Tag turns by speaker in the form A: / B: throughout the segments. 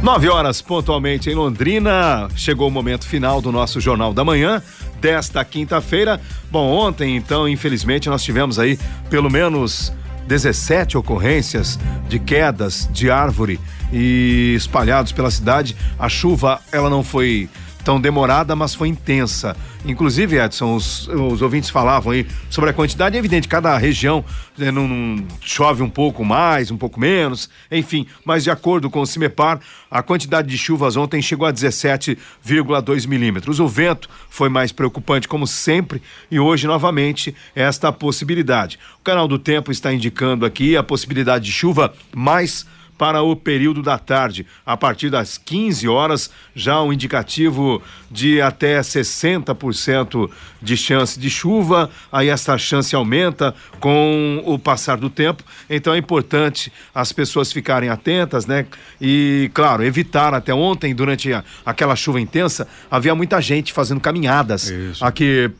A: Nove horas pontualmente em Londrina. Chegou o momento final do nosso Jornal da Manhã desta quinta-feira. Bom, ontem, então, infelizmente, nós tivemos aí pelo menos 17 ocorrências de quedas de árvore e espalhados pela cidade. A chuva, ela não foi tão demorada, mas foi intensa. Inclusive, Edson, os, os ouvintes falavam aí sobre a quantidade. É evidente, cada região né, não, não, chove um pouco mais, um pouco menos, enfim. Mas de acordo com o CIMEPAR, a quantidade de chuvas ontem chegou a 17,2 milímetros. O vento foi mais preocupante, como sempre, e hoje, novamente, esta possibilidade. O canal do tempo está indicando aqui a possibilidade de chuva mais para o período da tarde. A partir das 15 horas, já um indicativo de até 60% de chance de chuva. Aí essa chance aumenta com o passar do tempo. Então é importante as pessoas ficarem atentas, né? E, claro, evitar até ontem, durante a, aquela chuva intensa, havia muita gente fazendo caminhadas Isso. aqui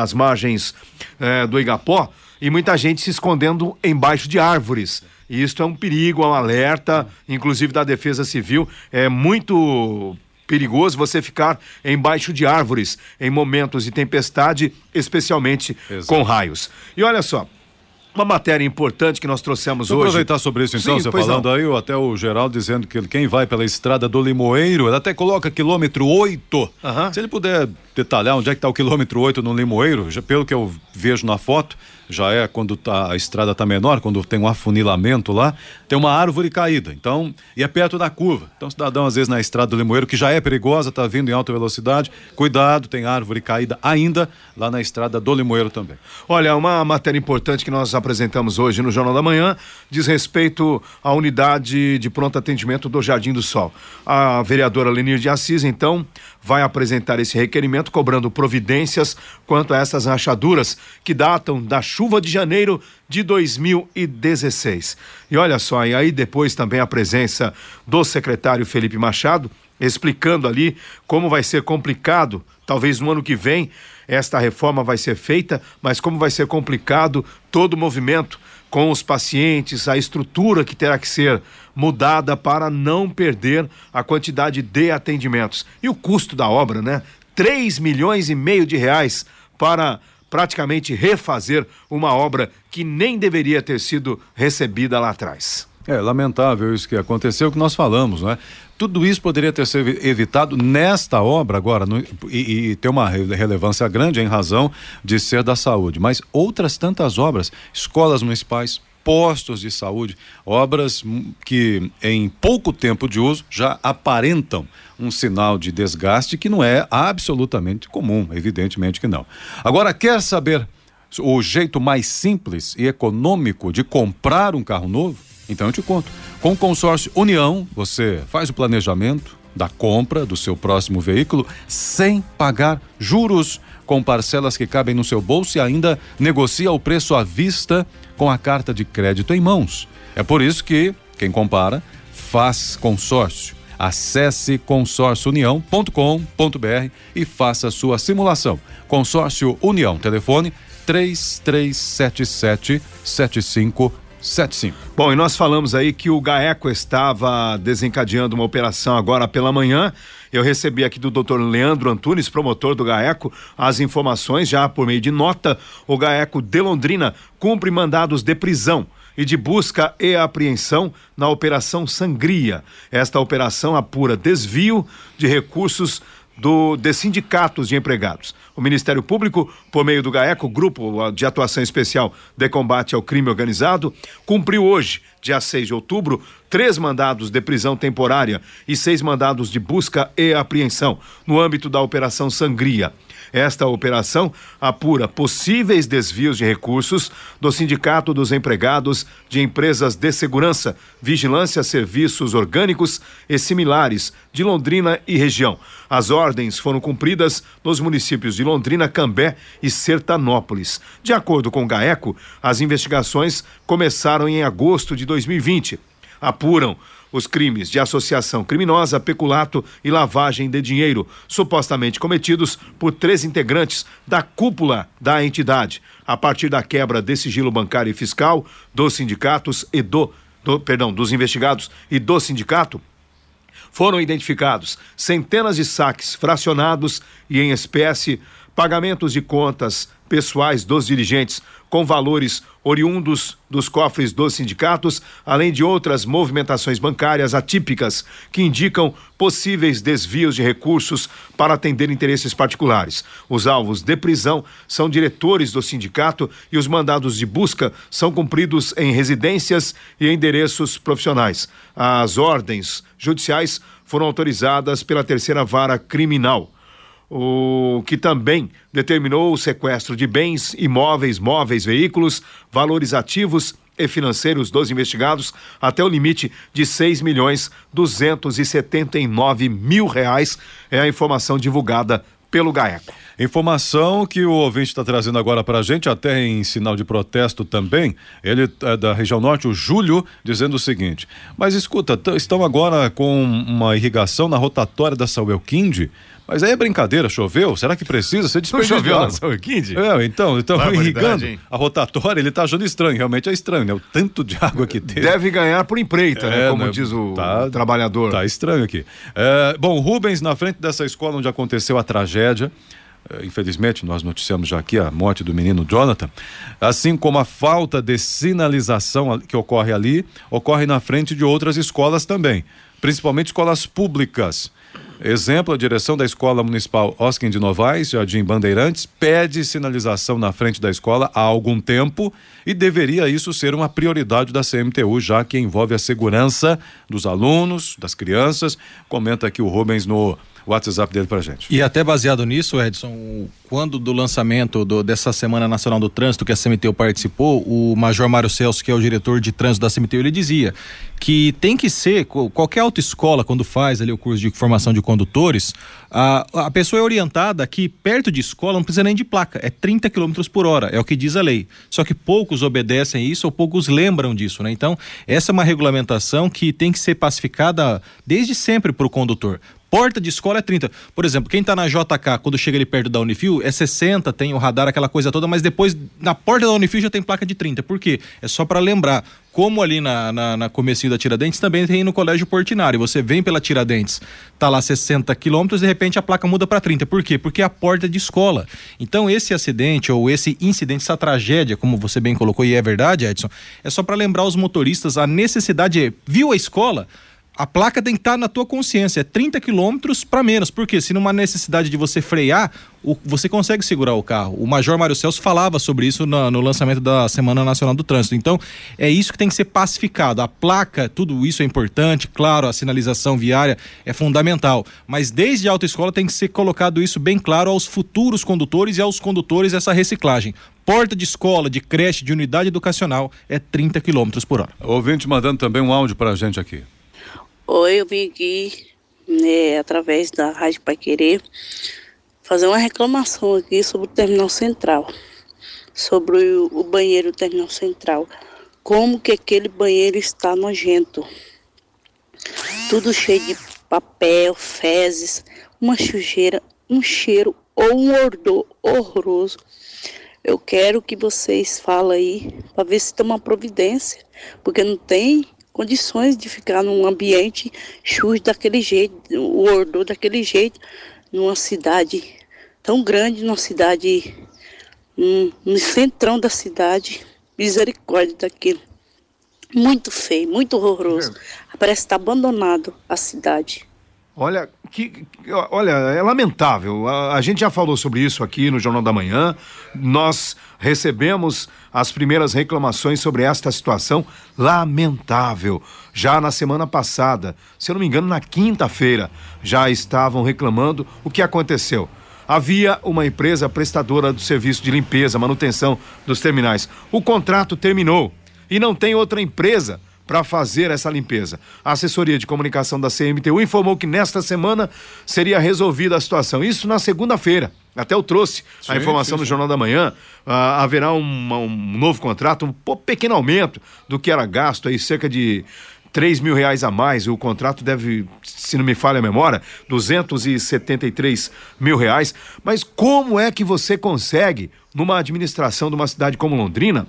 A: às margens é, do Igapó e muita gente se escondendo embaixo de árvores. E isto é um perigo, é um alerta, inclusive da Defesa Civil. É muito perigoso você ficar embaixo de árvores em momentos de tempestade, especialmente Exato. com raios. E olha só, uma matéria importante que nós trouxemos Vou
B: hoje. aproveitar sobre isso então, Sim, você falando não. aí, até o Geraldo dizendo que quem vai pela estrada do Limoeiro, ele até coloca quilômetro 8. Uhum. Se ele puder detalhar onde é que está o quilômetro 8 no Limoeiro, já pelo que eu vejo na foto, já é quando tá, a estrada está menor, quando tem um afunilamento lá, tem uma árvore caída. Então, e é perto da curva. Então, cidadão, às vezes, na estrada do Limoeiro, que já é perigosa, está vindo em alta velocidade, cuidado, tem árvore caída ainda lá na estrada do Limoeiro também.
A: Olha, uma matéria importante que nós apresentamos hoje no Jornal da Manhã diz respeito à unidade de pronto atendimento do Jardim do Sol. A vereadora Lenir de Assis, então, vai apresentar esse requerimento cobrando providências quanto a essas rachaduras que datam da chuva de janeiro de 2016. E olha só, e aí depois também a presença do secretário Felipe Machado, explicando ali como vai ser complicado, talvez no ano que vem esta reforma vai ser feita, mas como vai ser complicado todo o movimento com os pacientes, a estrutura que terá que ser mudada para não perder a quantidade de atendimentos. E o custo da obra, né? 3 milhões e meio de reais para praticamente refazer uma obra que nem deveria ter sido recebida lá atrás.
B: É lamentável isso que aconteceu, que nós falamos, né? Tudo isso poderia ter sido evitado nesta obra agora no, e, e, ter uma relevância grande em razão de ser da saúde. Mas outras tantas obras, escolas municipais, postos de saúde, obras que em pouco tempo de uso já aparentam um sinal de desgaste que não é absolutamente comum, evidentemente que não. Agora, quer saber o jeito mais simples e econômico de comprar um carro novo? Então eu te conto. Com o consórcio União, você faz o planejamento da compra do seu próximo veículo sem pagar juros, com parcelas que cabem no seu bolso e ainda negocia o preço à vista com a carta de crédito em mãos. É por isso que quem compara faz consórcio. Acesse consórciounião.com.br e faça sua simulação. Consórcio União, telefone 3377 7575.
A: Bom, e nós falamos aí que o GAECO estava desencadeando uma operação agora pela manhã. Eu recebi aqui do Dr. Leandro Antunes, promotor do GAECO, as informações já por meio de nota. O GAECO de Londrina cumpre mandados de prisão e de busca e apreensão na Operação Sangria. Esta operação apura desvio de recursos do, de sindicatos de empregados. O Ministério Público, por meio do GAECO, Grupo de Atuação Especial de Combate ao Crime Organizado, cumpriu hoje, dia 6 de outubro, três mandados de prisão temporária e seis mandados de busca e apreensão no âmbito da Operação Sangria. Esta operação apura possíveis desvios de recursos do Sindicato dos Empregados de Empresas de Segurança, Vigilância, Serviços Orgânicos e similares de Londrina e região. As ordens foram cumpridas nos municípios de Londrina, Cambé e Sertanópolis. De acordo com o GAECO, as investigações começaram em agosto de 2020. apuram os crimes de associação criminosa, peculato e lavagem de dinheiro, supostamente cometidos por três integrantes da cúpula da entidade, a partir da quebra de sigilo bancário e fiscal dos sindicatos e do, do perdão, dos investigados e do sindicato. Foram identificados centenas de saques fracionados e em espécie, pagamentos de contas pessoais dos dirigentes com valores oriundos dos cofres dos sindicatos, além de outras movimentações bancárias atípicas que indicam possíveis desvios de recursos para atender interesses particulares. Os alvos de prisão são diretores do sindicato e os mandados de busca são cumpridos em residências e endereços profissionais. As ordens judiciais foram autorizadas pela terceira vara criminal o que também determinou o sequestro de bens, imóveis, móveis, veículos, valores ativos e financeiros dos investigados até o limite de seis milhões duzentos e setenta e nove mil reais é a informação divulgada pelo GAECO.
B: Informação que o ouvinte está trazendo agora para a gente, até em sinal de protesto também. Ele é da região norte, o Júlio, dizendo o seguinte: Mas escuta, estão agora com uma irrigação na rotatória da Sauelquinde mas aí é brincadeira, choveu? Será que precisa? Você
A: desperdício Não choveu na São
B: É, então, então irrigando hein? a rotatória, ele está achando estranho, realmente é estranho, né? O tanto de água que tem.
A: Deve ganhar por empreita, né? é, né? Como né? diz o tá, trabalhador.
B: Tá estranho aqui. É, bom, Rubens, na frente dessa escola onde aconteceu a tragédia, é, infelizmente nós noticiamos já aqui a morte do menino Jonathan, assim como a falta de sinalização que ocorre ali, ocorre na frente de outras escolas também, principalmente escolas públicas. Exemplo, a direção da Escola Municipal Oskin de Novaes, Jardim Bandeirantes, pede sinalização na frente da escola há algum tempo e deveria isso ser uma prioridade da CMTU, já que envolve a segurança dos alunos, das crianças. Comenta aqui o Rubens no WhatsApp dele pra gente.
C: E até baseado nisso, Edson, quando do lançamento do, dessa Semana Nacional do Trânsito que a CMTU participou, o Major Mário Celso, que é o diretor de trânsito da CMTU, ele dizia que tem que ser, qualquer autoescola, quando faz ali o curso de formação de condutores, a, a pessoa é orientada que perto de escola não precisa nem de placa, é 30 km por hora, é o que diz a lei. Só que poucos obedecem isso ou poucos lembram disso, né? Então, essa é uma regulamentação que tem que ser pacificada desde sempre para o condutor porta de escola é 30. Por exemplo, quem está na JK, quando chega ali perto da Unifil, é 60, tem o radar, aquela coisa toda, mas depois na porta da Unifil já tem placa de 30. Por quê? É só para lembrar. Como ali na, na, na comecinho da Tiradentes, também tem no Colégio Portinari. Você vem pela Tiradentes, tá lá 60 quilômetros, de repente a placa muda para 30. Por quê? Porque é a porta de escola. Então, esse acidente ou esse incidente, essa tragédia, como você bem colocou, e é verdade, Edson, é só para lembrar os motoristas a necessidade. Viu a escola? A placa tem que estar tá na tua consciência, é 30 quilômetros para menos, porque se numa necessidade de você frear, o, você consegue segurar o carro. O Major Mário Celso falava sobre isso no, no, lançamento da Semana Nacional do Trânsito. Então, é isso que tem que ser pacificado. A placa, tudo isso é importante, claro, a sinalização viária é fundamental, mas desde a autoescola tem que ser colocado isso bem claro aos futuros condutores e aos condutores essa reciclagem porta de escola, de creche, de unidade educacional é 30 km por hora.
B: Ouvinte mandando também um áudio para a gente aqui.
D: Oi, eu vim aqui, né, através da Rádio Pai Querer, fazer uma reclamação aqui sobre o terminal central, sobre o, o banheiro do terminal central. Como que aquele banheiro está nojento. Tudo cheio de papel, fezes, uma sujeira, um cheiro ou um odor horroroso. Eu quero que vocês falem aí para ver se tem uma providência, porque não tem condições de ficar num ambiente sujo daquele jeito, o odor daquele jeito, numa cidade tão grande, numa cidade, um, no centrão da cidade, misericórdia daquilo. Muito feio, muito horroroso. Parece estar abandonado a cidade.
A: Olha, que, olha, é lamentável. A, a, gente já falou sobre isso aqui no Jornal da Manhã. Nós recebemos as primeiras reclamações sobre esta situação lamentável. Já na semana passada, se eu não me engano, na quinta-feira, já estavam reclamando o que aconteceu. Havia uma empresa prestadora do serviço de limpeza, manutenção dos terminais. O contrato terminou e não tem outra empresa para fazer essa limpeza. A assessoria de comunicação da CMTU informou que nesta semana seria resolvida a situação. Isso na segunda-feira. Até eu trouxe sim, a informação sim, no Jornal da Manhã. Uh, haverá um, um, novo contrato, um pequeno aumento do que era gasto aí, cerca de 3 mil reais a mais. O contrato deve, se não me falha a memória, 273 mil reais. Mas como é que você consegue, numa administração de uma cidade como Londrina,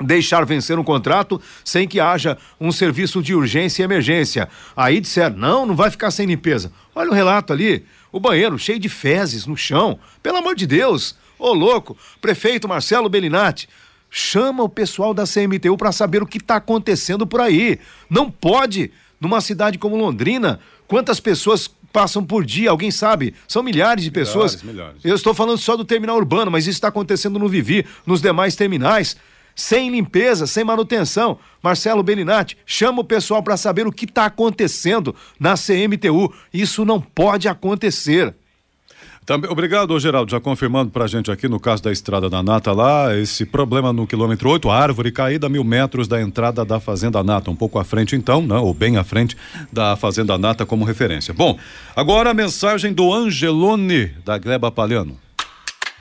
A: deixar vencer um contrato sem que haja um serviço de urgência e emergência. Aí disseram, não, não vai ficar sem limpeza. Olha o relato ali, o banheiro cheio de fezes no chão. Pelo amor de Deus, ô louco, prefeito Marcelo Bellinati, chama o pessoal da CMTU para saber o que está acontecendo por aí. Não pode, numa cidade como Londrina, quantas pessoas passam por dia, alguém sabe? São milhares de pessoas. Milhares, milhares. Eu estou falando só do terminal urbano, mas isso está acontecendo no Vivi, nos demais terminais sem limpeza, sem manutenção. Marcelo Belinati, chama o pessoal para saber o que está acontecendo na CMTU. Isso não pode acontecer.
B: Também, obrigado, Geraldo, já confirmando para a gente aqui no caso da estrada da Nata lá, esse problema no quilômetro 8, árvore caída a mil metros da entrada da Fazenda Nata, um pouco à frente então, né, ou bem à frente da Fazenda Nata como referência. Bom, agora a mensagem do Angelone, da Gleba Palhano.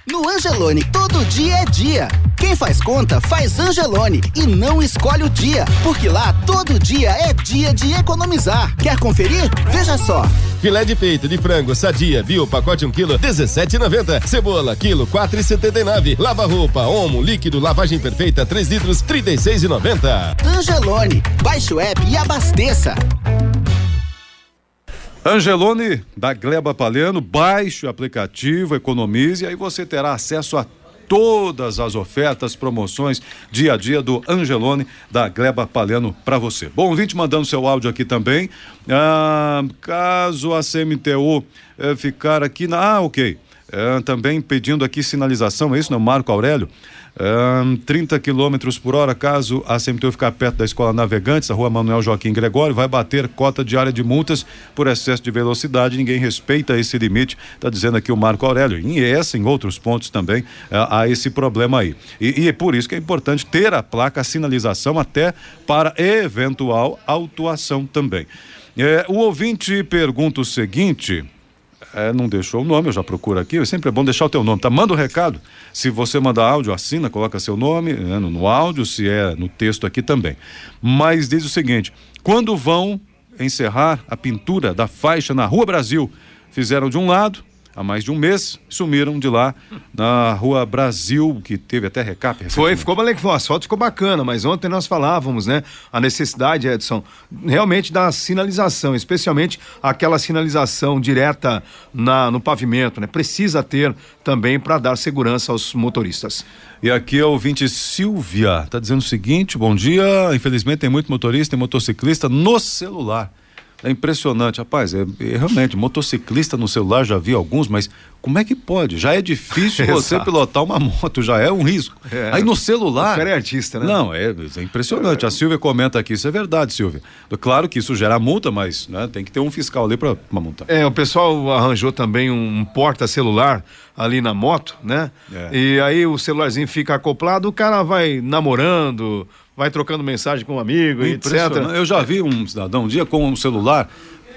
E: No Angelone, todo dia é dia. Quem faz conta, faz Angelone e não escolhe o dia, porque lá todo dia é dia de economizar. Quer conferir? Veja só.
F: Filé de peito de frango sadia, bio, pacote 1 kg, 17,90. Cebola, quilo, 4,79. Lava roupa, omo, líquido, lavagem perfeita, 3 litros, 36,90.
E: Angelone, baixe o app e abasteça.
B: Angelone, da Gleba Palhano, baixe o aplicativo, economize aí você terá acesso a todas as ofertas, promoções, dia a dia do Angelone da Gleba Palhano para você. Bom, vinte mandando seu áudio aqui também. Ah, caso a CMTU eh, ficar aqui na. Ah, ok. Eh, também pedindo aqui sinalização, é isso, não? Marco Aurélio. Um, 30 km por hora, caso a CMTU ficar perto da Escola Navegantes, a rua Manuel Joaquim Gregório, vai bater cota diária de multas por excesso de velocidade. Ninguém respeita esse limite, está dizendo aqui o Marco Aurélio. E essa, em outros pontos também, uh, há esse problema aí. E, e é por isso que é importante ter a placa, a sinalização, até para eventual autuação também. É, o ouvinte pergunta o seguinte: é, não deixou o nome, eu já procuro aqui. Sempre é bom deixar o teu nome, tá? Manda o um recado. Se você mandar áudio, assina, coloca seu nome né, no, no áudio, se é no texto aqui também. Mas diz o seguinte: quando vão encerrar a pintura da faixa na Rua Brasil, fizeram de um lado, há mais de um mês, sumiram de lá na Rua Brasil, que teve até recap.
A: Foi, ficou o asfalto ficou bacana, mas ontem nós falávamos, né, a necessidade, Edson, realmente da sinalização, especialmente aquela sinalização direta na, no pavimento, né? Precisa ter também para dar segurança aos motoristas.
B: E aqui é o ouvinte Silvia, tá dizendo o seguinte: bom dia. Infelizmente tem muito motorista e motociclista no celular. É impressionante, rapaz. É, é, realmente, motociclista no celular já vi alguns, mas como é que pode? Já é difícil você pilotar uma moto, já é um risco. É. Aí no celular. O
A: cara é artista, né?
B: Não, é, é impressionante. A Silvia comenta aqui, isso é verdade, Silvia. Claro que isso gera multa, mas né, tem que ter um fiscal ali para multar.
A: É, o pessoal arranjou também um porta-celular ali na moto, né? É. E aí o celularzinho fica acoplado, o cara vai namorando vai trocando mensagem com um amigo, etc.
B: Eu já vi um cidadão um dia com um celular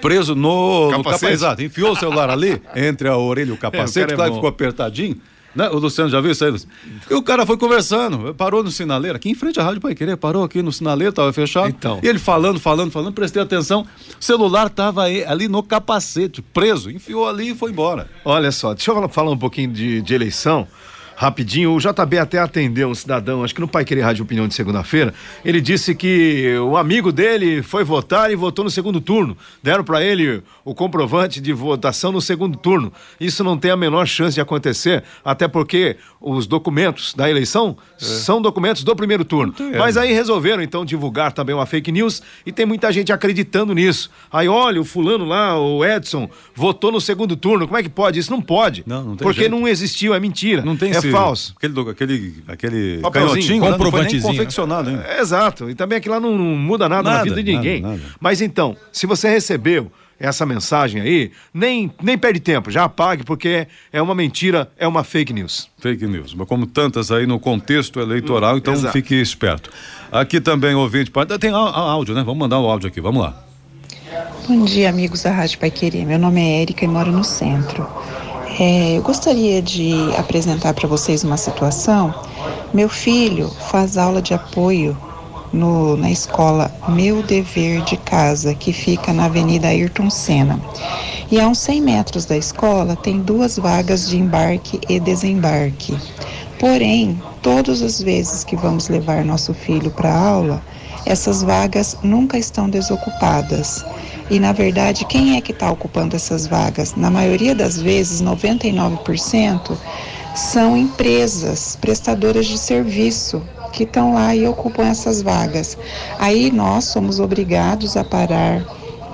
B: preso no capacete. No capacete. Exato, enfiou o celular ali, entre a orelha e o capacete, é, o claro, é ficou apertadinho. Né? O Luciano já viu isso aí, Luciano? E o cara foi conversando, parou no sinaleiro, aqui em frente à Rádio Pai Querer, parou aqui no sinaleiro, tava fechado. Então. E ele falando, falando, falando, prestei atenção, o celular tava ali no capacete, preso, enfiou ali e foi embora.
A: Olha só, deixa eu falar um pouquinho de, de eleição rapidinho. O JB até atendeu um cidadão, acho que no Pai Querer Rádio Opinião de segunda-feira. Ele disse que o amigo dele foi votar e votou no segundo turno. Deram para ele o comprovante de votação no segundo turno. Isso não tem a menor chance de acontecer, até porque os documentos da eleição é. são documentos do primeiro turno. Mas aí resolveram então divulgar também uma fake news e tem muita gente acreditando nisso. Aí olha, o fulano lá, o Edson, votou no segundo turno. Como é que pode? Isso não pode. Não, não tem Porque jeito. não existiu, é mentira.
B: Não tem É esse, falso. Aquele, aquele, aquele
A: canhotinho, comprovantezinho. confeccionado, hein? É, exato. E também aquilo lá não, não muda nada, nada, na vida de ninguém. Nada, nada. Mas então, se você recebeu essa mensagem aí, nem, nem perde tempo, já apague, porque é uma mentira, é uma fake news.
B: Fake news, mas como tantas aí no contexto eleitoral, então Exato. fique esperto. Aqui também, ouvinte, tem áudio, né? Vamos mandar o áudio aqui, vamos lá.
G: Bom dia, amigos da Rádio Pai Querer. Meu nome é Érica e moro no centro. É, eu gostaria de apresentar para vocês uma situação. Meu filho faz aula de apoio no, na escola Meu Dever de Casa, que fica na Avenida Ayrton Senna. E a uns 100 metros da escola tem duas vagas de embarque e desembarque. Porém, todas as vezes que vamos levar nosso filho para aula, essas vagas nunca estão desocupadas. E na verdade, quem é que está ocupando essas vagas? Na maioria das vezes, 99%, são empresas prestadoras de serviço que estão lá e ocupam essas vagas. Aí nós somos obrigados a parar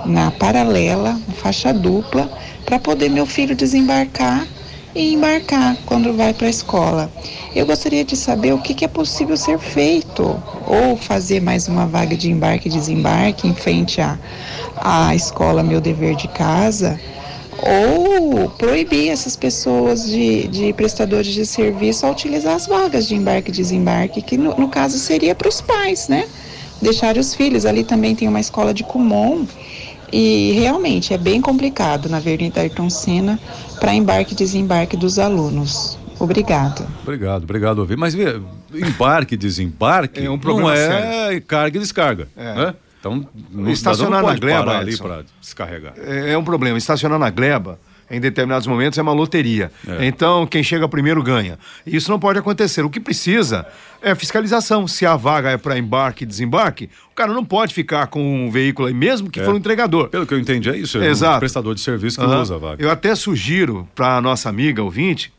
G: na paralela, faixa dupla, para poder meu filho desembarcar e embarcar quando vai para a escola. Eu gostaria de saber o que, que, é possível ser feito, ou fazer mais uma vaga de embarque e desembarque em frente à, à escola Meu Dever de Casa, ou proibir essas pessoas de, de prestadores de serviço a utilizar as vagas de embarque e desembarque, que no, no caso seria para os pais, né? Deixar os filhos. Ali também tem uma escola de Kumon e realmente é bem complicado na Avenida Ayrton Senna para embarque e desembarque dos alunos. Obrigado.
B: Obrigado, obrigado, ouvir. Mas embarque e desembarque
A: é um problema
B: não é
A: sério.
B: carga e descarga.
A: É.
B: Né? Então, não,
A: Estacionar
B: não
A: na gleba,
B: parar ali para descarregar.
A: É, é um problema. Estacionar na gleba, em determinados momentos, é uma loteria.
B: É.
A: Então, quem chega primeiro ganha. Isso não pode acontecer. O que precisa é fiscalização. Se a vaga é para embarque e desembarque, o cara não pode ficar com um veículo aí, mesmo que
B: É.
A: for um entregador.
B: Pelo que eu entendi, é isso. É
A: Exato.
B: um prestador de serviço que
A: Aham.
B: usa a vaga.
A: Eu até sugiro para nossa amiga ouvinte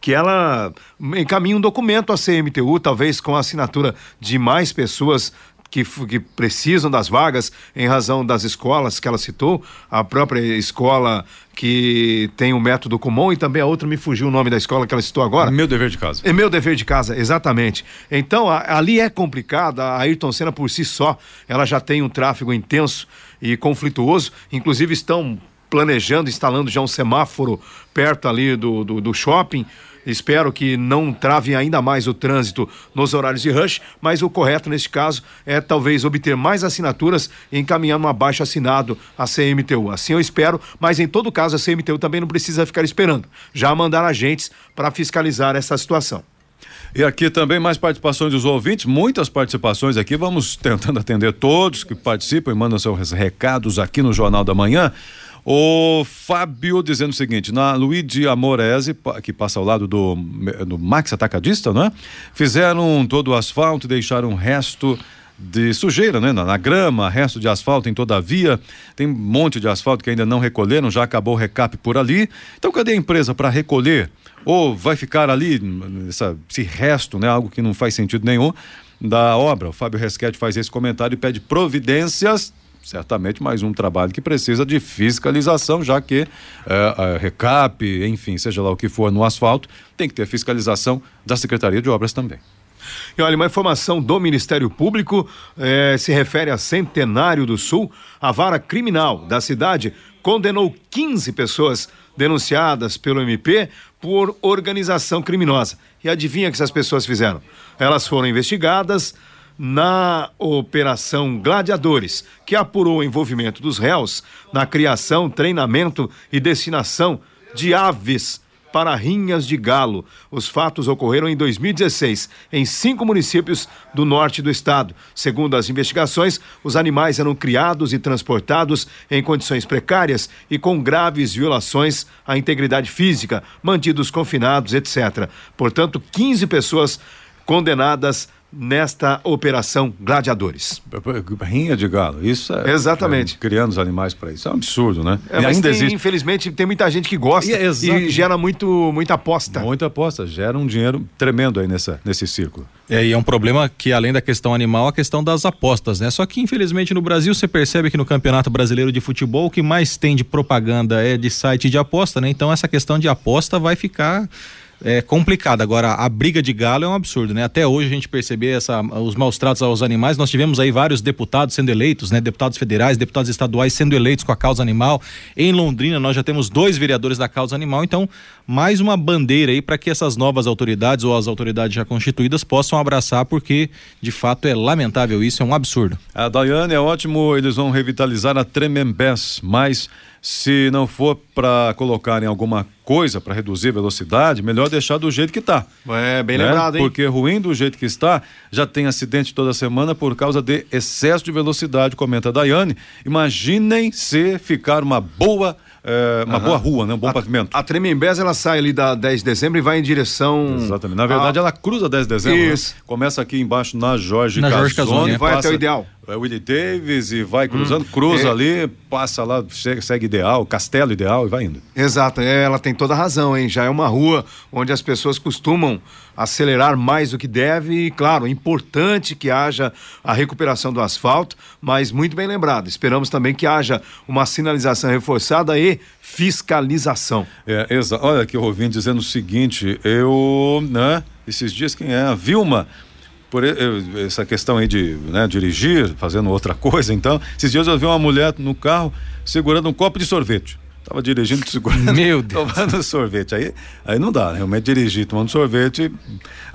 A: que ela encaminhe um documento à CMTU, talvez com a assinatura de mais pessoas que, que precisam das vagas em razão das escolas que ela citou, a própria escola que tem o método comum e também a outra me fugiu o nome da escola que ela citou agora.
B: Meu dever de casa.
A: É meu dever de casa, exatamente. Então, a- ali é complicado. A Ayrton Senna por si só, ela já tem um tráfego intenso e conflituoso. Inclusive, estão planejando, instalando já um semáforo perto ali do, do, do shopping. Espero que não trave ainda mais o trânsito nos horários de rush, mas o correto neste caso é talvez obter mais assinaturas e encaminhar um abaixo assinado à CMTU. Assim eu espero, mas em todo caso a CMTU também não precisa ficar esperando. Já mandar agentes para fiscalizar essa situação.
B: E aqui também mais participações dos ouvintes, muitas participações aqui. Vamos tentando atender todos que participam e mandam seus recados aqui no Jornal da Manhã. O Fábio dizendo o seguinte: na Luigi Amorese, que passa ao lado do, do Max Atacadista, não é? Fizeram todo o asfalto e deixaram um resto de sujeira, né? Na, na grama, resto de asfalto em toda a via. Tem um monte de asfalto que ainda não recolheram, já acabou o recap por ali. Então, cadê a empresa para recolher? Ou vai ficar ali essa, esse resto, né? Algo que não faz sentido nenhum da obra. O Fábio Resquete faz esse comentário e pede providências. Certamente mais um trabalho que precisa de fiscalização, já que é, recap, enfim, seja lá o que for no asfalto, tem que ter fiscalização da Secretaria de Obras também.
A: E olha, uma informação do Ministério Público eh, se refere a Centenário do Sul. A vara criminal da cidade condenou 15 pessoas denunciadas pelo MP por organização criminosa. E adivinha o que essas pessoas fizeram? Elas foram investigadas na Operação Gladiadores, que apurou o envolvimento dos réus na criação, treinamento e destinação de aves para rinhas de galo. Os fatos ocorreram em 2016, em cinco municípios do norte do estado. Segundo as investigações, os animais eram criados e transportados em condições precárias e com graves violações à integridade física, mantidos confinados, etc. Portanto, 15 pessoas condenadas nesta operação Gladiadores.
B: Rinha de galo, isso é.
A: Exatamente.
B: é, criando os animais para isso. É um absurdo, né?
A: É,
B: e
A: mas
B: ainda
A: tem,
B: existe.
A: infelizmente, tem muita gente que gosta
B: E é
A: e gera muito, muita aposta.
B: Muita aposta, gera um dinheiro tremendo aí nessa, nesse círculo.
C: É, e é um problema que, além da questão animal, a questão das apostas, né? Só que, infelizmente, no Brasil, você percebe que no Campeonato Brasileiro de Futebol, o que mais tem de propaganda é de site de aposta, né? Então, essa questão de aposta vai ficar é, complicada. Agora, a briga de galo é um absurdo, né? Até hoje a gente perceber essa, os maus tratos aos animais. Nós tivemos aí vários deputados sendo eleitos, né? Deputados federais, deputados estaduais sendo eleitos com a causa animal. Em Londrina, nós já temos dois vereadores da causa animal. Então, mais uma bandeira aí para que essas novas autoridades ou as autoridades já constituídas possam abraçar, porque de fato é lamentável isso, é um absurdo.
B: A Daiane é ótimo, eles vão revitalizar a Tremembés, mas Se não for para colocar em alguma coisa para reduzir a velocidade, melhor deixar do jeito que está.
A: É, bem lembrado, hein?
B: Porque ruim do jeito que está, já tem acidente toda semana por causa de excesso de velocidade, comenta a Daiane. Imaginem se ficar uma boa é, uma boa rua, né? Um bom
A: a,
B: pavimento.
A: A Tremembés, ela sai ali da 10 de dezembro e vai em direção...
B: Exatamente. Na verdade, a... ela cruza 10 de dezembro. Né?
A: Isso.
B: Né? Começa aqui embaixo na Jorge
C: na
B: Casone.
C: Jorge Casone.
A: Vai até o ideal.
B: É Willie Davis e vai cruzando, hum, cruza é. ali, passa lá, segue, segue, ideal, castelo ideal e vai indo.
A: Exato, é, ela tem toda a razão, hein? Já é uma rua onde as pessoas costumam acelerar mais do que deve e, claro, é importante que haja a recuperação do asfalto, mas muito bem lembrado. Esperamos também que haja uma sinalização reforçada e fiscalização.
B: É, exato. Olha aqui o ouvindo dizendo o seguinte, eu, né, esses dias quem é? A Vilma por essa questão aí de né, dirigir, fazendo outra coisa, então, esses dias eu vi uma mulher no carro segurando um copo de sorvete. Tava dirigindo, segurando,
C: Meu Deus.
B: tomando sorvete. Aí, aí não dá, né? realmente dirigir tomando sorvete,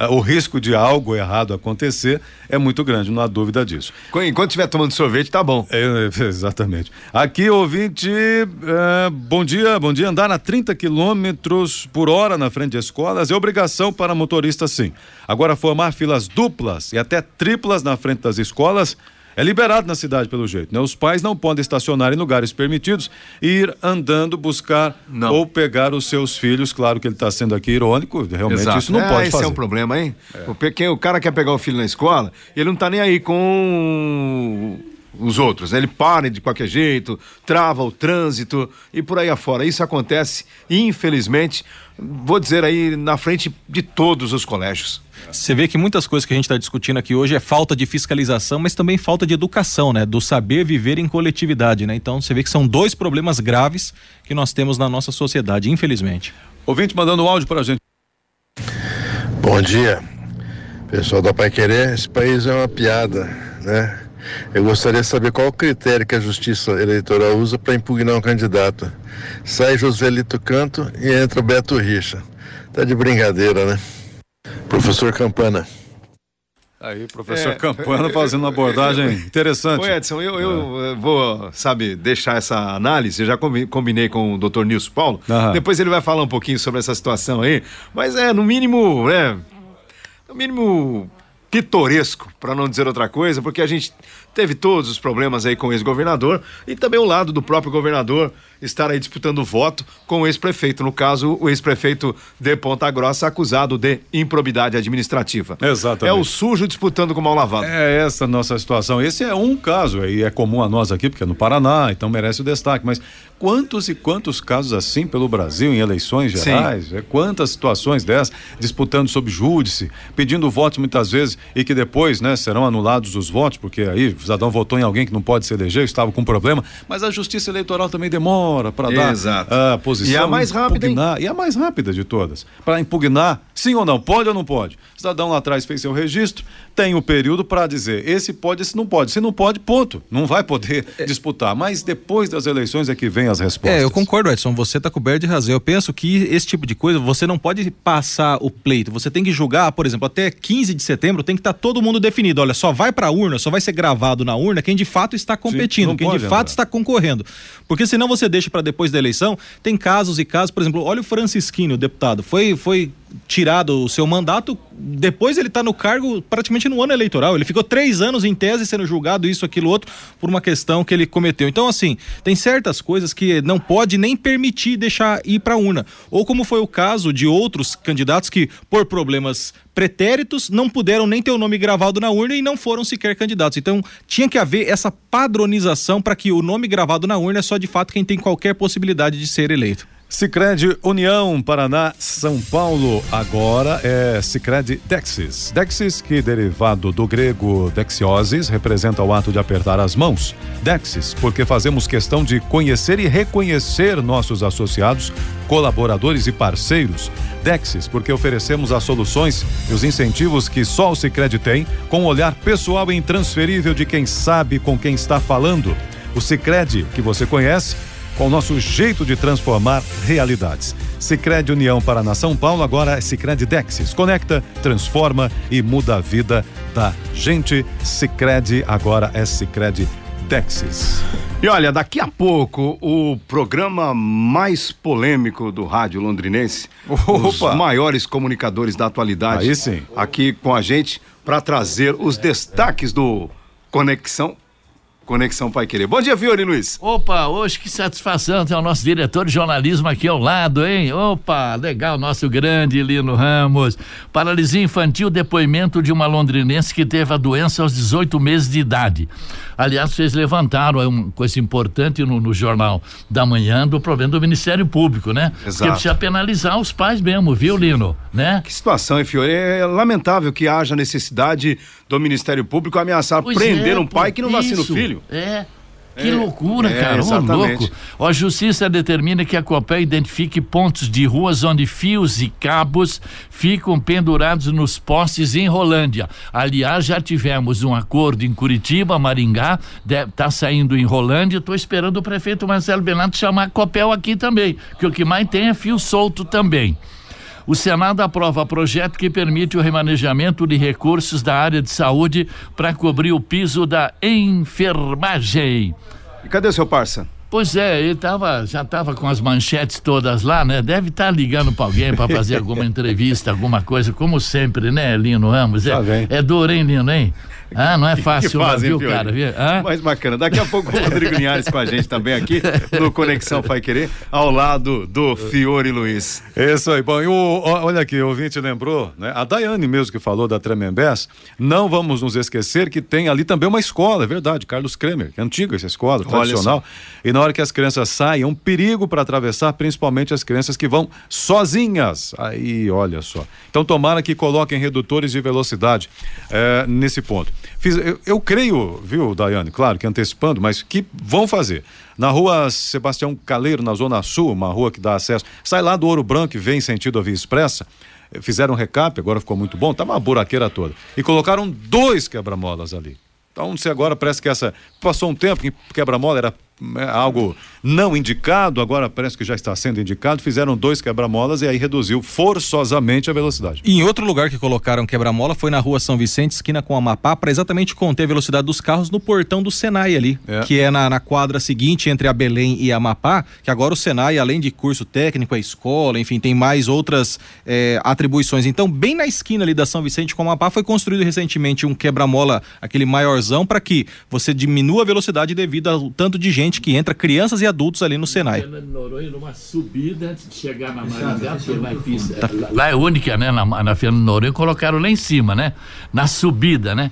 B: o risco de algo errado acontecer é muito grande, não há dúvida disso.
A: Enquanto estiver tomando sorvete, tá bom.
B: É, exatamente. Aqui, ouvinte, é, bom dia, bom dia. Andar a 30 quilômetros por hora na frente de escolas é obrigação para motorista, sim. Agora, formar filas duplas e até triplas na frente das escolas é liberado na cidade, pelo jeito. Né? Os pais não podem estacionar em lugares permitidos e ir andando buscar
A: não.
B: ou pegar os seus filhos. Claro que ele está sendo aqui irônico, realmente
A: Exato.
B: isso não
A: é,
B: pode
A: esse
B: fazer.
A: é um problema, hein? É. Porque o cara quer pegar o filho na escola, ele não está nem aí com os outros. Né? Ele para de qualquer jeito, trava o trânsito e por aí afora. Isso acontece, infelizmente, vou dizer aí, na frente de todos os colégios.
C: Você vê que muitas coisas que a gente está discutindo aqui hoje é falta de fiscalização, mas também falta de educação, né? Do saber viver em coletividade, né? Então você vê que são dois problemas graves que nós temos na nossa sociedade, infelizmente.
B: Ouvinte mandando um áudio para a gente.
H: Bom dia, pessoal da Pai Querer. Esse país é uma piada, né? Eu gostaria de saber qual o critério que a Justiça Eleitoral usa para impugnar um candidato. Sai Joselito Canto e entra Beto Richa. Tá de brincadeira, né? Professor Campana.
B: Aí, professor é, Campana fazendo uma abordagem interessante.
A: Ô Edson, eu, eu é. vou, sabe, deixar essa análise, eu já combinei com o doutor Nilson Paulo, Aham. depois ele vai falar um pouquinho sobre essa situação aí, mas é, no mínimo, é, no mínimo pitoresco, para não dizer outra coisa, porque a gente teve todos os problemas aí com o ex-governador e também o lado do próprio governador estar aí disputando voto com o ex-prefeito, no caso, o ex-prefeito de Ponta Grossa acusado de improbidade administrativa.
B: Exatamente.
A: É o sujo disputando com o mal lavado.
B: É essa a nossa situação. Esse é um caso e é comum a nós aqui, porque é no Paraná, então merece o destaque, mas quantos e quantos casos assim pelo Brasil em eleições gerais? É, quantas situações dessas disputando sob júdice, pedindo votos muitas vezes e que depois, né, serão anulados os votos, porque aí cidadão votou em alguém que não pode se eleger, estava com problema, mas a justiça eleitoral também demora para dar
A: Exato.
B: a posição.
A: E a mais rápida,
B: impugnar, E a mais rápida de todas. Para impugnar, sim ou não, pode ou não pode? O cidadão lá atrás fez seu registro, tem o um período para dizer esse pode, esse não pode. Se não pode, ponto. Não vai poder é. disputar. Mas depois das eleições é que vem as respostas.
C: É, eu concordo, Edson. Você está coberto de razão. Eu penso que esse tipo de coisa você não pode passar o pleito. Você tem que julgar, por exemplo, até 15 de setembro tem que estar tá todo mundo definido. Olha, só vai para a urna, só vai ser gravado na urna quem de fato está competindo, Sim, quem de fato está concorrendo. Porque senão você deixa para depois da eleição. Tem casos e casos, por exemplo, olha o Francisquinho, o deputado. Foi, foi tirado o seu mandato, depois ele está no cargo praticamente no ano eleitoral. Ele ficou três anos em tese sendo julgado, isso, aquilo, outro, por uma questão que ele cometeu. Então, assim, tem certas coisas que não pode nem permitir deixar ir para a urna. Ou como foi o caso de outros candidatos que, por problemas pretéritos, não puderam nem ter o nome gravado na urna e não foram sequer candidatos. Então, tinha que haver essa padronização para que o nome gravado na urna é só de fato quem tem qualquer possibilidade de ser eleito.
B: Sicredi União Paraná São Paulo agora é Sicredi Dexis. Dexis que derivado do grego dexiosis representa o ato de apertar as mãos. Dexis porque fazemos questão de conhecer e reconhecer nossos associados, colaboradores e parceiros. Dexis porque oferecemos as soluções e os incentivos que só o Sicredi tem, com o olhar pessoal e intransferível de quem sabe com quem está falando. O Sicredi que você conhece com o nosso jeito de transformar realidades. Sicredi União Paraná São Paulo agora é Sicredi Dexis. Conecta, transforma e muda a vida da gente. Sicredi agora é Sicredi Texas.
A: E olha, daqui a pouco, o programa mais polêmico do rádio londrinense, os
B: Opa!
A: maiores comunicadores da atualidade,
B: Aí sim.
A: aqui com a gente, para trazer os destaques do Conexão, Conexão Pai Querer. Bom dia, Fiore Luiz.
I: Opa, hoje que satisfação ter o nosso diretor de jornalismo aqui ao lado, hein? Opa, legal, nosso grande Lino Ramos. Paralisia infantil, depoimento de uma londrinense que teve a doença aos 18 meses de idade. Aliás, vocês levantaram aí uma coisa importante no, no Jornal da Manhã do problema do Ministério Público, né?
A: Exato.
I: Porque precisa penalizar os pais mesmo, viu, Lino? Né?
A: Que situação, hein, Fiore? É lamentável que haja necessidade do Ministério Público ameaçar
I: Pois
A: prender
I: é,
A: um pai que não vacina o
I: isso,
A: filho.
I: É. Que
A: É,
I: loucura,
A: é,
I: cara. Ô,
A: exatamente.
I: louco. A justiça determina que a Copel identifique pontos de ruas onde fios e cabos ficam pendurados nos postes em Rolândia. Aliás, já tivemos um acordo em Curitiba, Maringá, está saindo em Rolândia. Estou esperando o prefeito Marcelo Benato chamar a Copel aqui também, que o que mais tem é fio solto também. O Senado aprova projeto que permite o remanejamento de recursos da área de saúde para cobrir o piso da enfermagem.
A: E cadê o seu parça?
I: Pois é, ele tava, já estava com as manchetes todas lá, né? Deve estar ligando para alguém para fazer alguma entrevista, alguma coisa, como sempre, né, Lino Ramos? É,
B: Tá
I: é hein, Lino, hein? Ah, não é fácil,
A: que fazem,
I: viu, cara? Viu? Ah?
A: Mais bacana. Daqui a pouco o Rodrigo Linhares com a gente também aqui no Conexão Pai Querer, ao lado do Fiore Luiz.
B: Isso aí. Bom, e o, olha aqui, o ouvinte lembrou, né? A Daiane mesmo que falou da Tremembés, não vamos nos esquecer que tem ali também uma escola, é verdade, Carlos Kremer, que é antiga essa escola,
A: Olha
B: tradicional. E na hora que as crianças saem, é um perigo para atravessar, principalmente as crianças que vão sozinhas. Aí, olha só. Então, tomara que coloquem redutores de velocidade eh, nesse ponto. Fiz- eu, eu creio, viu, Daiane, claro que antecipando, mas que vão fazer. Na rua Sebastião Caleiro, na Zona Sul, uma rua que dá acesso, sai lá do Ouro Branco e vem sentido a Via Expressa. eh, Fizeram um recap, agora ficou muito bom, tá uma buraqueira toda. E colocaram dois quebra-molas ali. Então, se agora parece que essa. Passou um tempo que quebra-mola era algo não indicado, agora parece que já está sendo indicado. Fizeram dois quebra-molas e aí reduziu forçosamente a velocidade.
C: E em outro lugar que colocaram quebra-mola foi na rua São Vicente, esquina com Amapá, para exatamente conter a velocidade dos carros no portão do Senai ali,
B: É.
C: que é na, na quadra seguinte entre a Belém e a Amapá, que agora o Senai, além de curso técnico, é escola, enfim, tem mais outras eh, atribuições. Então, bem na esquina ali da São Vicente com Amapá, foi construído recentemente um quebra-mola, aquele maiorzão, para que você diminua a velocidade devido ao tanto de gente que entra, crianças e adultos ali no Senai.
I: Noronha, numa subida antes de chegar na Maringá, porque vai pista. Lá é única, né? Na, na Fernando Noronha colocaram lá em cima, né? Na subida, né?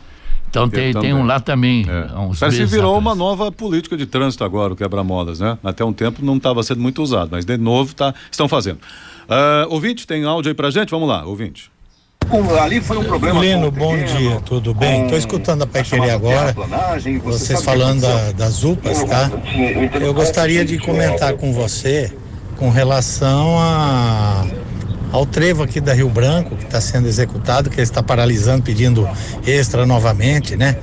I: Então tem, tem um lá também.
B: É. Parece que virou
I: atrás.
B: uma nova política de trânsito agora, o quebra-molas, né? Até um tempo não estava sendo muito usado, mas de novo tá, estão fazendo. Ah, ouvinte, tem áudio aí pra gente? Vamos lá, ouvinte.
A: Ali foi um problema.
J: Lino, bom dia, tudo bem? Estou escutando a Querer agora, vocês falando da- das UPAs, tá? Eu gostaria de comentar com você com relação a, ao trevo aqui da Rio Branco, que está sendo executado, que ele está paralisando, pedindo extra novamente, né?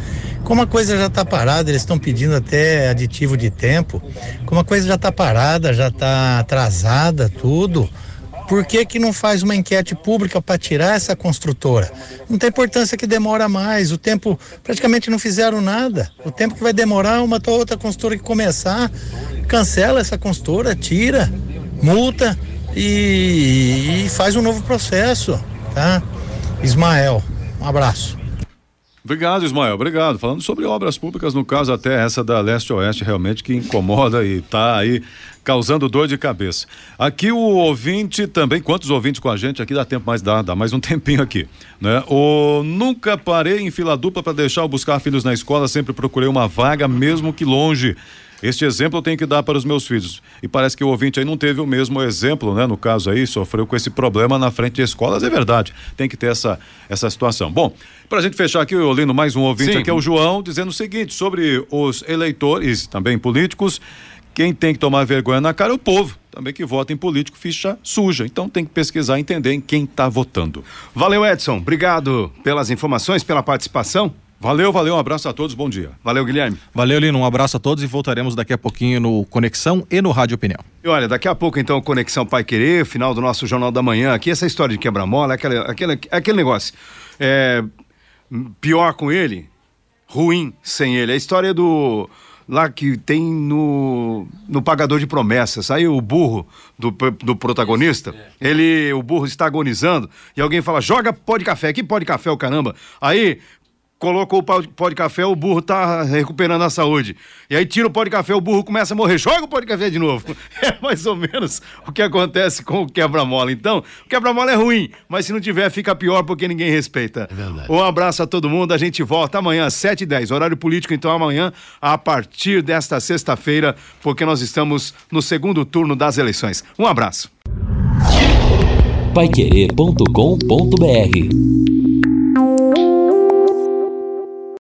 J: Como a coisa já está parada, eles estão pedindo até aditivo de tempo. Como a coisa já está parada, já está atrasada, tudo. Por que, que não faz uma enquete pública para tirar essa construtora? Não tem importância que demora mais. O tempo, praticamente não fizeram nada. O tempo que vai demorar uma ou outra construtora que começar, cancela essa construtora, tira, multa e, e faz um novo processo, tá? Ismael, um abraço.
B: Obrigado, Ismael, obrigado. Falando sobre obras públicas, no caso até essa da leste-oeste, realmente que incomoda e está aí causando dor de cabeça. Aqui o ouvinte também, quantos ouvintes com a gente aqui, dá tempo mais, dá, dá mais um tempinho aqui, né? O nunca parei em fila dupla para deixar ou buscar filhos na escola, sempre procurei uma vaga, mesmo que longe. Este exemplo eu tenho que dar para os meus filhos. E parece que o ouvinte aí não teve o mesmo exemplo, né? No caso aí, sofreu com esse problema na frente de escolas. É verdade, tem que ter essa, essa situação. Bom, para a gente fechar aqui, eu lendo mais um ouvinte
A: Sim.
B: aqui, é o João, dizendo o seguinte: sobre os eleitores, também políticos, quem tem que tomar vergonha na cara é o povo. Também que vota em político, ficha suja. Então tem que pesquisar e entender em quem está votando.
A: Valeu, Edson. Obrigado pelas informações, pela participação.
B: Valeu, valeu, um abraço a todos, bom dia.
A: Valeu, Guilherme.
C: Valeu, Lino. Um abraço a todos e voltaremos daqui a pouquinho no Conexão e no Rádio Opinião.
A: E olha, daqui a pouco, então, Conexão Pai Querer, final do nosso Jornal da Manhã aqui, essa história de quebra-mola, aquele, aquele, aquele negócio. É, pior com ele, ruim sem ele. A história do, lá que tem no, no Pagador de Promessas. Aí o burro do, do protagonista, ele, o burro está agonizando e alguém fala: joga pó de café. Que pó de café, o caramba? Aí colocou o pó de- pó de café, o burro tá recuperando a saúde. E aí tira o pó de café, o burro começa a morrer. Joga o pó de café de novo. É mais ou menos o que acontece com o quebra-mola. Então, o quebra-mola é ruim, mas se não tiver, fica pior porque ninguém respeita. É
I: verdade.
A: Um abraço a todo mundo. A gente volta amanhã às 7h10. Horário político, então, amanhã, a partir desta sexta-feira, porque nós estamos no segundo turno das eleições. Um abraço.
K: Paiquerê.com.br